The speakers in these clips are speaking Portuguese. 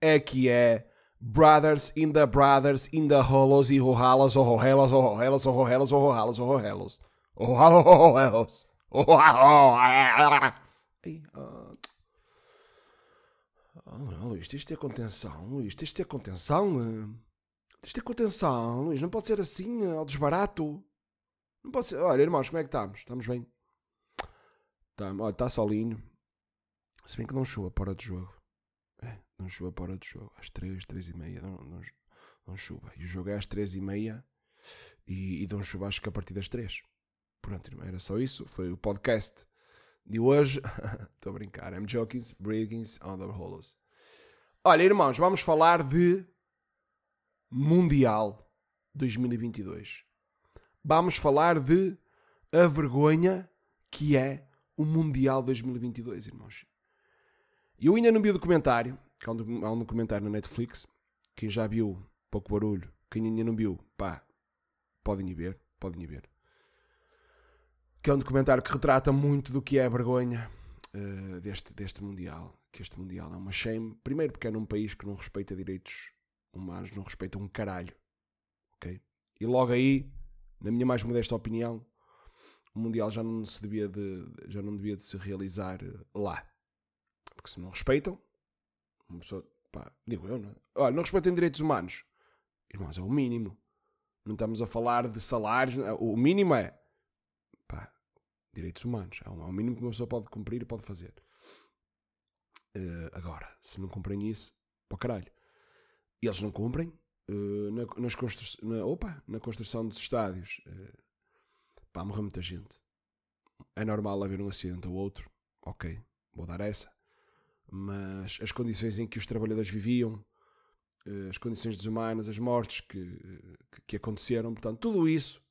é que é Brothers in the Brothers in the Holos e Rohalas, Rohelas, Rohelas, Rohelas, Rohalas, Rohelas. Rohalos, Rohalos. Oh, Luís, tens de ter contenção, Luís, tens de ter contenção. Tens de ter contenção, Luís, não pode ser assim, ao desbarato. Não pode ser. Olha, irmãos, como é que estamos? Estamos bem? Tá, está solinho. Se bem que não chuva para de jogo. Não chuva para de jogo. Às 3, 3 e meia não, não, não chuva. E o jogo é às 3 e meia e, e dão chuva acho que a partir das 3. Pronto, irmão, era só isso. Foi o podcast de hoje. Estou a brincar. I'm joking, breaking on the hollows. Olha, irmãos, vamos falar de Mundial 2022. Vamos falar de a vergonha que é o Mundial 2022, irmãos. Eu ainda não vi o documentário, que há um documentário na Netflix. Quem já viu, pouco barulho. Quem ainda não viu, pá, podem ir ver, podem ir ver. Que é um documentário que retrata muito do que é a vergonha uh, deste, deste Mundial. Que este Mundial é uma shame. Primeiro porque é num país que não respeita direitos humanos, não respeita um caralho. Ok? E logo aí, na minha mais modesta opinião, o Mundial já não se devia de, já não devia de se realizar lá. Porque se não respeitam, uma pessoa, pá, digo eu, não é? Olha, não respeitam direitos humanos. Irmãos, é o mínimo. Não estamos a falar de salários. O mínimo é, pá, direitos humanos. É o mínimo que uma pessoa pode cumprir e pode fazer. Uh, agora, se não cumprem isso, para caralho. E eles não cumprem. Uh, na, nas constru na, opa, na construção dos estádios, uh, pá, morreu muita gente. É normal haver um acidente ou outro. Ok, vou dar essa mas as condições em que os trabalhadores viviam, eh, as condições desumanas, as mortes que, que aconteceram, portanto, tudo isso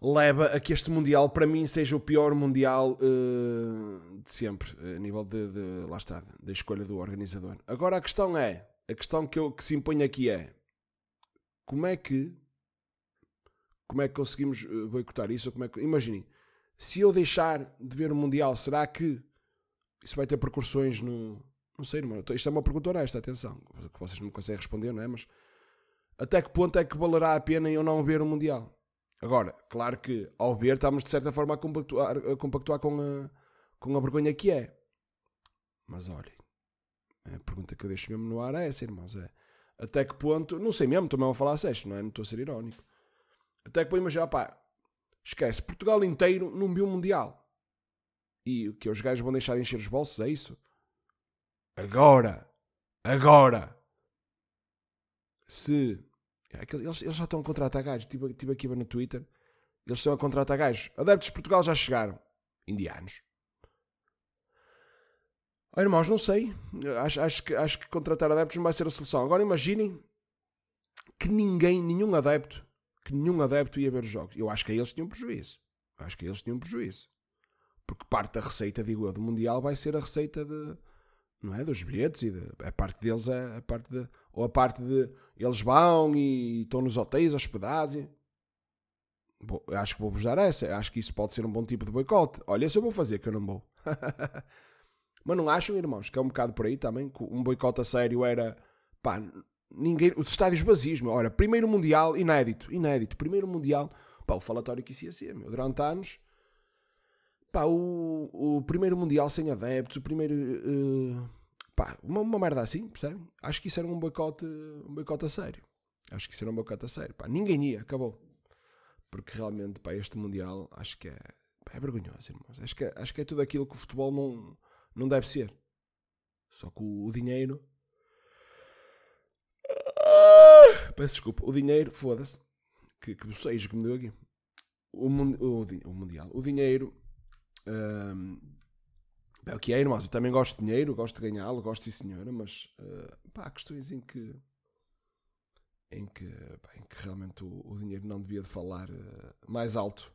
leva a que este Mundial, para mim, seja o pior Mundial uh, de sempre, a nível de, de, lá está, da escolha do organizador. Agora a questão é, a questão que, eu, que se impõe aqui é, como é que como é que conseguimos eh, boicotar isso? Como é que, imaginem, se eu deixar de ver o Mundial, será que isso vai ter percussões no. Não sei, irmão. Isto é uma pergunta honesta, atenção. Que vocês não conseguem responder, não é? Mas até que ponto é que valerá a pena eu não ver o Mundial? Agora, claro que ao ver estamos de certa forma a compactuar, a compactuar com, a, com a vergonha que é. Mas olhem, a pergunta que eu deixo mesmo no ar é essa, irmãos. É até que ponto, não sei mesmo, também vou falar sexto, não é? Não estou a ser irónico. Até que ponto, imagina, pá, esquece, Portugal inteiro não viu o Mundial. E que os gajos vão deixar de encher os bolsos, é isso? Agora! Agora! Se. É eles, eles já estão a contratar gajos. Estive, estive aqui no Twitter. Eles estão a contratar gajos. Adeptos de Portugal já chegaram. Indianos. Oh, irmãos, não sei. Acho, acho, que, acho que contratar adeptos não vai ser a solução. Agora imaginem que ninguém, nenhum adepto, que nenhum adepto ia ver os jogos. Eu acho que eles tinham prejuízo. Acho que eles tinham prejuízo. Porque parte da receita, digo eu, do Mundial vai ser a receita de. Não é? Dos bilhetes e de, a parte deles é a parte de. Ou a parte de. Eles vão e estão nos hotéis hospedados. E, bom, acho que vou-vos dar essa. Acho que isso pode ser um bom tipo de boicote. Olha, esse eu vou fazer, que eu não vou. Mas não acham, irmãos, que é um bocado por aí também? Que um boicote a sério era. Pá, ninguém. Os estádios vazios, meu. Olha, primeiro Mundial, inédito. Inédito. Primeiro Mundial. Pá, o falatório que isso ia ser, meu. Durante anos pá, o, o primeiro Mundial sem adeptos, o primeiro. Uh, pá, uma, uma merda assim, percebem? Acho que isso era um boicote, um a sério. Acho que isso era um boicote a sério. Pá, ninguém ia, acabou. Porque realmente, pá, este Mundial acho que é, pá, é vergonhoso, irmãos. Acho que, acho que é tudo aquilo que o futebol não, não deve ser. Só que o, o dinheiro. Peço desculpa. O dinheiro, foda-se. Que, que seja que me deu aqui. O, o, o Mundial. O dinheiro um, o que é, irmãos. Eu também gosto de dinheiro, gosto de ganhá-lo, gosto de senhora, mas uh, pá, há questões em que em que, que realmente o, o, dinheiro não devia de falar uh, mais alto.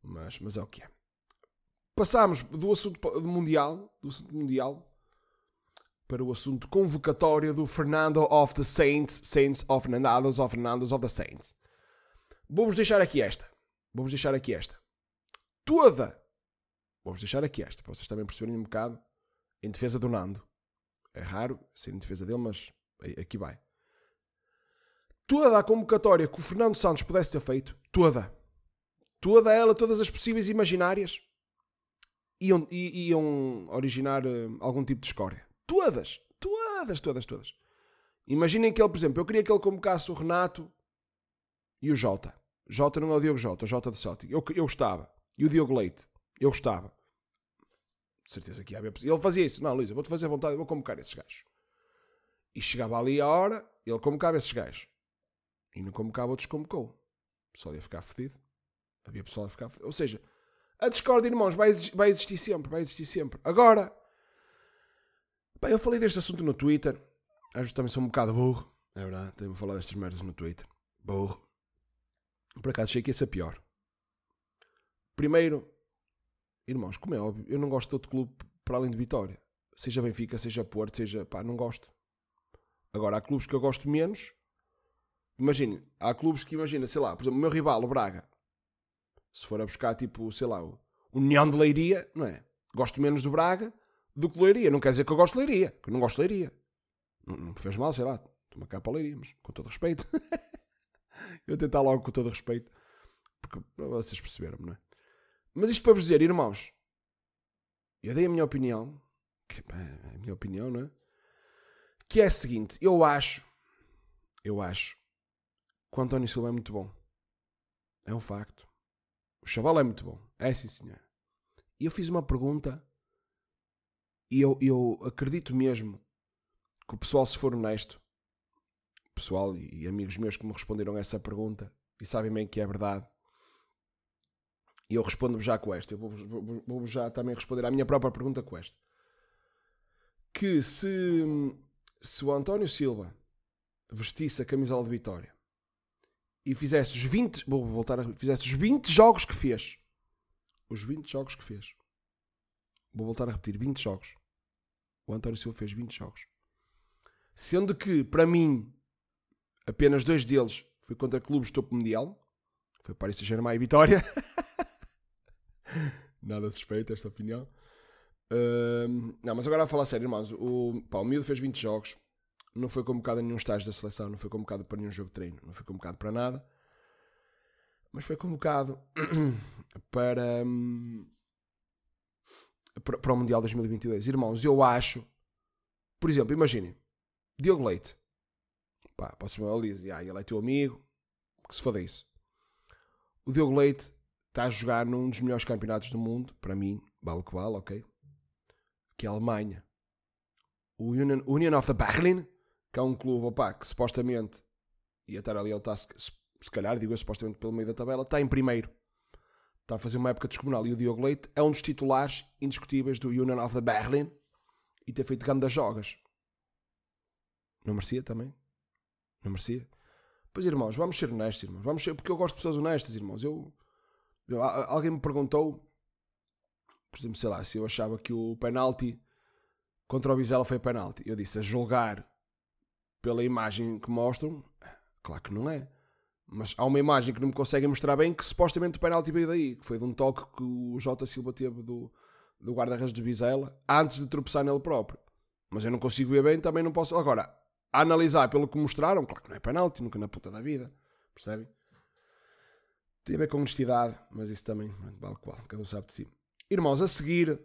Mas, mas é o que é. Passámos do assunto mundial, do assunto mundial para o assunto convocatório do Fernando of the Saints, Saints of Fernandos of Fernandos of the Saints. Vamos deixar aqui esta. Vamos deixar aqui esta. Toda Vamos deixar aqui esta, para vocês também perceberem um bocado em defesa do Nando. É raro ser em defesa dele, mas aqui vai. Toda a convocatória que o Fernando Santos pudesse ter feito, toda, toda ela, todas as possíveis imaginárias, iam, iam originar uh, algum tipo de escória. Todas, todas, todas, todas. Imaginem que ele, por exemplo, eu queria que ele convocasse o Renato e o Jota. Jota não é o Diogo Jota, o Jota do Celtic. Eu, eu gostava. E o Diogo Leite. Eu gostava. De certeza que ia haver. Ele fazia isso. Não, Luísa, vou-te fazer vontade, vou convocar esses gajos. E chegava ali a hora, ele convocava esses gajos. E não convocava outros, convocou. O pessoal ia ficar fedido. Havia pessoal a ficar fedido. Ou seja, a discórdia, irmãos, vai, vai existir sempre. Vai existir sempre. Agora, bem, eu falei deste assunto no Twitter. Às vezes também sou um bocado burro. É verdade, tenho a falar destas merdas no Twitter. Burro. Por acaso achei que ia ser pior. Primeiro, irmãos, como é óbvio, eu não gosto de outro clube para além de Vitória. Seja Benfica, seja Porto, seja. pá, não gosto. Agora, há clubes que eu gosto menos. Imagine, há clubes que, imagina, sei lá, por exemplo, o meu rival, o Braga. Se for a buscar, tipo, sei lá, o União de Leiria, não é? Gosto menos do Braga do que Leiria. Não quer dizer que eu gosto de Leiria, que eu não gosto de Leiria. Não, não fez mal, sei lá, toma cá para Leiria, mas com todo respeito. eu tentar logo com todo respeito, porque vocês perceberam não é? Mas isto para vos dizer, irmãos, eu dei a minha opinião, que é a minha opinião, não é? Que é a seguinte, eu acho, eu acho que o António Silva é muito bom. É um facto. O chaval é muito bom. É sim, senhor. E eu fiz uma pergunta e eu, eu acredito mesmo que o pessoal, se for honesto, pessoal e amigos meus que me responderam essa pergunta e sabem bem que é verdade. E eu respondo já com esta. Eu vou, vou, já também responder à minha própria pergunta com esta. Que se, se o António Silva vestisse a camisola de Vitória e fizesse os 20, vou voltar a, fizesse os 20 jogos que fez. Os 20 jogos que fez. Vou voltar a repetir, 20 jogos. O António Silva fez 20 jogos. Sendo que, para mim, Apenas dois deles foi contra clubes topo mundial. Foi Paris Saint-Germain e Vitória. Nada suspeito esta opinião. Uh, não, mas agora a falar sério, irmãos. O, pá, o Miúdo fez 20 jogos. Não foi convocado a nenhum estágio da seleção. Não foi convocado para nenhum jogo de treino. Não foi convocado para nada. Mas foi convocado para, um, para, para o Mundial 2022. Irmãos, eu acho... Por exemplo, imaginem. Diogo Leite Pá, posso chamar ele e ah, ele é teu amigo, que se foda isso. O Diogo Leite está a jogar num dos melhores campeonatos do mundo, para mim, vale que vale, ok? Que é a Alemanha. O Union, Union of the Berlin, que é um clube opa, que supostamente ia estar ali, ele está, se, se calhar, digo supostamente pelo meio da tabela, está em primeiro. Está a fazer uma época descomunal. E o Diogo Leite é um dos titulares indiscutíveis do Union of the Berlin e ter feito grandes jogas. Não merecia também? Não merecia? Pois, irmãos, vamos ser honestos, irmãos. Vamos ser, porque eu gosto de pessoas honestas, irmãos. Eu, alguém me perguntou, por exemplo, sei lá, se eu achava que o penalti contra o Vizela foi penalti. Eu disse, a julgar pela imagem que mostram, claro que não é. Mas há uma imagem que não me conseguem mostrar bem que supostamente o penalti veio daí, que foi de um toque que o J. Silva teve do, do guarda-redes de Vizela antes de tropeçar nele próprio. Mas eu não consigo ver bem, também não posso. Agora, a analisar pelo que mostraram, claro que não é penalti, nunca na puta da vida, percebem? Tem a ver com honestidade, mas isso também vale qual, cada um sabe de si. Irmãos, a seguir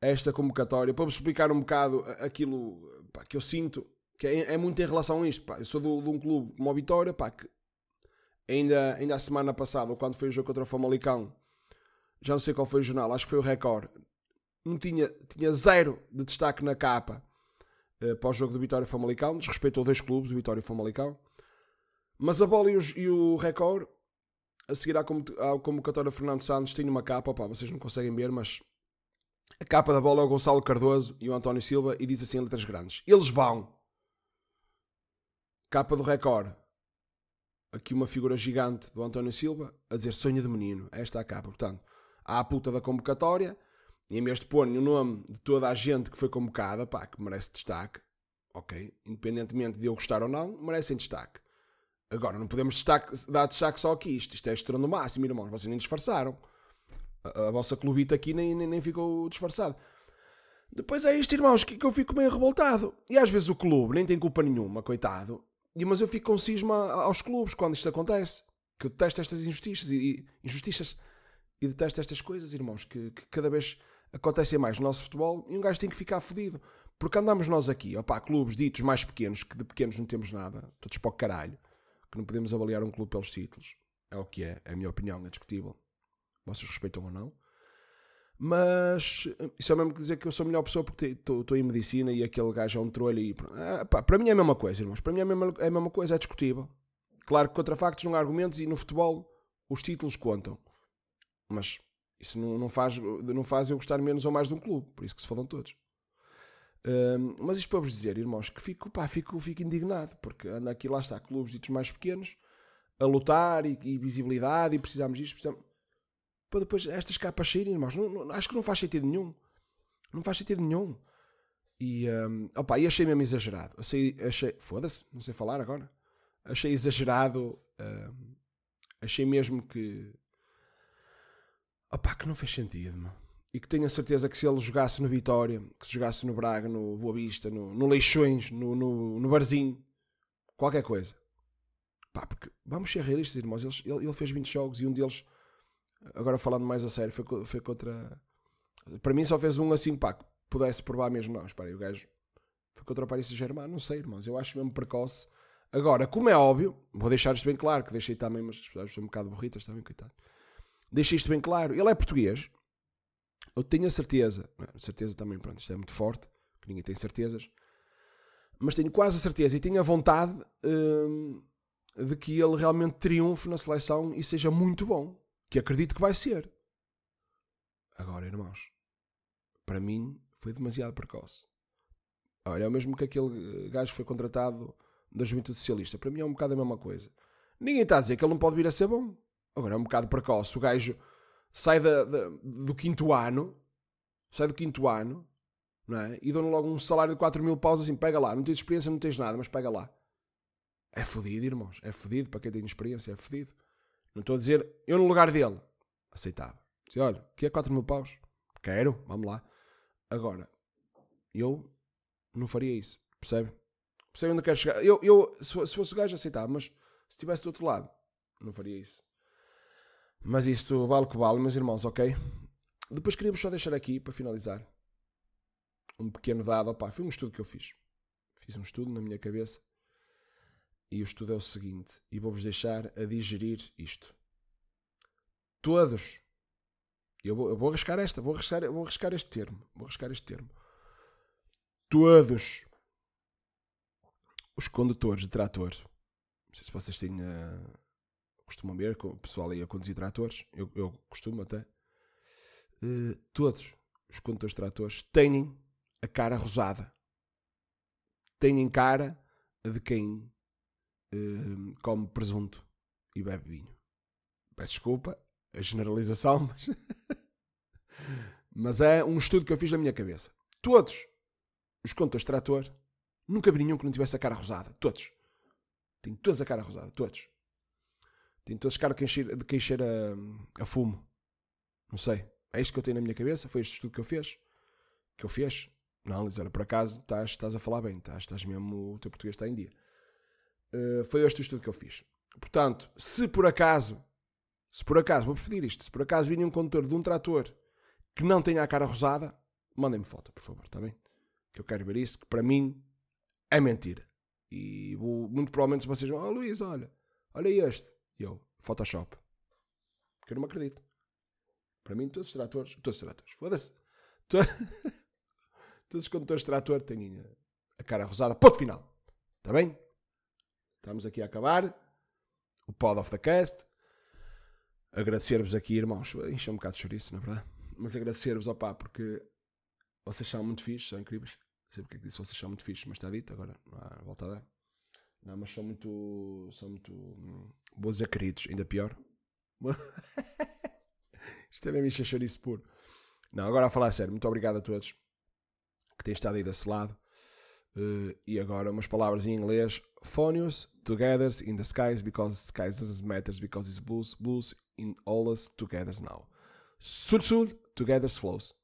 esta convocatória, para vos explicar um bocado aquilo pá, que eu sinto, que é, é, muito em relação a isto. Pá. Eu sou do, de um clube como a Vitória, pá, que ainda, ainda a semana passada, quando foi o jogo contra o Famalicão, já não sei qual foi o jornal, acho que foi o Record, não tinha, tinha zero de destaque na capa uh, para o jogo do Vitória Famalicão, desrespeitou dois clubes, o Vitória e o Famalicão. Mas a bola e e o Record, a seguir à, convocatória Fernando Santos, tem uma capa, opa, vocês não conseguem ver, mas a capa da bola é o Gonçalo Cardoso e o António Silva e diz assim em letras grandes: Eles vão. Capa do Record. Aqui uma figura gigante do António Silva a dizer sonho de menino. Esta é a capa. Portanto, há a puta da convocatória e em vez de pôr o nome de toda a gente que foi convocada, pá, que merece destaque, ok? Independentemente de eu gostar ou não, merecem destaque. Agora, não podemos destaque, dar destaque só aqui. Isto, isto é estrondo máximo, irmãos. Vocês nem disfarçaram. A, a vossa clubita aqui nem, nem, nem ficou disfarçado. Depois é isto, irmãos, que, que eu fico meio revoltado. E às vezes o clube nem tem culpa nenhuma, coitado. E, mas eu fico com cisma aos clubes quando isto acontece. Que eu detesto estas injustiças e, e injustiças e detesto estas coisas, irmãos, que, que, cada vez acontecem mais no nosso futebol e um gajo tem que ficar fodido. Porque andamos nós aqui, opá, clubes ditos mais pequenos, que de pequenos não temos nada, todos para o caralho, que não podemos avaliar um clube pelos títulos. É o que é, é a minha opinião, é discutível. Vocês respeitam ou não? Mas isso é mesmo que dizer que eu sou a melhor pessoa porque estou em medicina e aquele gajo é um trolho e. Ah, pá, para mim é a mesma coisa, irmãos. Para mim é a mesma, é a mesma coisa, é discutível. Claro que contra factos não há argumentos e no futebol os títulos contam. Mas isso não, não, faz, não faz eu gostar menos ou mais de um clube. Por isso que se falam todos. Um, mas isto para vos dizer, irmãos, que fico, pá, fico, fico indignado. Porque anda aqui, lá está, clubes ditos mais pequenos a lutar e, e visibilidade e precisamos disto, precisamos para depois estas capas saírem, irmãos. Não, não, acho que não faz sentido nenhum. Não faz sentido nenhum. E, um, opa, e achei mesmo exagerado. Achei, achei foda-se, não sei falar agora. Achei exagerado. Um, achei mesmo que. Opa, que não fez sentido, meu. E que tenho a certeza que se ele jogasse no Vitória, que se jogasse no Braga, no Boa Vista, no, no Leixões, no, no, no Barzinho, qualquer coisa. Pá, porque vamos ser realistas, irmãos. Ele, ele fez 20 jogos e um deles agora falando mais a sério, foi, foi contra. Para mim só fez um assim, pá, que pudesse provar mesmo. Não, espera aí, o gajo foi contra o Paris Saint-Germain, não sei, irmãos, eu acho mesmo precoce. Agora, como é óbvio, vou deixar isto bem claro, que deixei também, mas as pessoas são um bocado burritas também, coitado. Deixei isto bem claro. Ele é português. Eu tenho a certeza, não, certeza também, pronto, isto é muito forte, que ninguém tem certezas, mas tenho quase a certeza e tenho a vontade hum, de que ele realmente triunfe na seleção e seja muito bom que acredito que vai ser. Agora, irmãos, para mim foi demasiado precoce. Olha, é o mesmo que aquele gajo que foi contratado da Juventude Socialista. Para mim é um bocado a mesma coisa. Ninguém está a dizer que ele não pode vir a ser bom. Agora é um bocado precoce. O gajo sai da, da, do quinto ano, sai do quinto ano, não é? E dão logo um salário de 4 mil paus assim, pega lá. Não tens experiência, não tens nada, mas pega lá. É fodido, irmãos. É fodido para quem tem experiência, é fodido. Não estou a dizer, eu no lugar dele, aceitava. Dizia, olha, que é 4 mil paus? Quero, vamos lá. Agora, eu não faria isso, percebe? Percebe onde quero chegar? Eu, eu se, fosse o gajo, aceitava, mas se estivesse do outro lado, não faria isso. Mas isto vale o que vale, meus irmãos, ok? Depois queríamos só deixar aqui, para finalizar, um pequeno dado. Opa, foi um estudo que eu fiz. Fiz um estudo na minha cabeça e o estudo é o seguinte, e vou-vos deixar a digerir isto. Todos, eu vou, eu vou arriscar esta, vou arriscar, vou arriscar este termo, vou arriscar este termo. Todos os condutores de trator, não sei se vocês têm, uh, costumam ver, o pessoal aí a conduzir tratores, eu, eu costumo até, uh, todos os condutores de tratores têm a cara rosada. Têm cara de quem uh, come presunto e bebe vinho. Peço desculpa, a generalização, mas, mas é um estudo que eu fiz na minha cabeça. Todos os condutores de trator, nunca vi nenhum que não tivesse a cara rosada. Todos. Tem todos a cara rosada, todos. A cara de cheira, a, a fumo. Não sei. É isto que eu tenho na minha cabeça. Foi este estudo que eu fiz. Que eu fiz. Não, Luís, olha, por acaso estás, estás a falar bem. Estás, estás mesmo, o teu português está em dia. Uh, foi este o estudo que eu fiz. Portanto, se por acaso, se por acaso, vou pedir isto, se por acaso vinha um condutor de um trator que não tenha a cara rosada, mandem-me foto, por favor, está bem? Que eu quero ver isso, que para mim é mentira. E vou, muito provavelmente vocês vão, oh Luís, olha, olha este. E eu, Photoshop. Porque eu não me acredito. Para mim, todos os tratores, todos os tratores, foda-se. Todos os condutores de trator têm a cara rosada, ponto final. Está bem? Estamos aqui a acabar o Pod of the Cast. Agradecer-vos aqui, irmãos. Enche um bocado de chouriço, na é verdade. Mas agradecer-vos, opá, porque vocês são muito fixos, são incríveis. Não sei porque é que disse vocês são muito fixos, mas está dito agora. Não há volta a dar. Não, mas são muito. São muito. Vou dizer queridos, ainda pior. Isto é mesmo chouriço puro. Não, agora a falar a sério, muito obrigado a todos que têm estado aí desse lado. Uh, e agora umas palavras em inglês. Phonius, together in the skies because skies doesn't matter because it's blues, blues in all us together now. Sul Sul, together flows.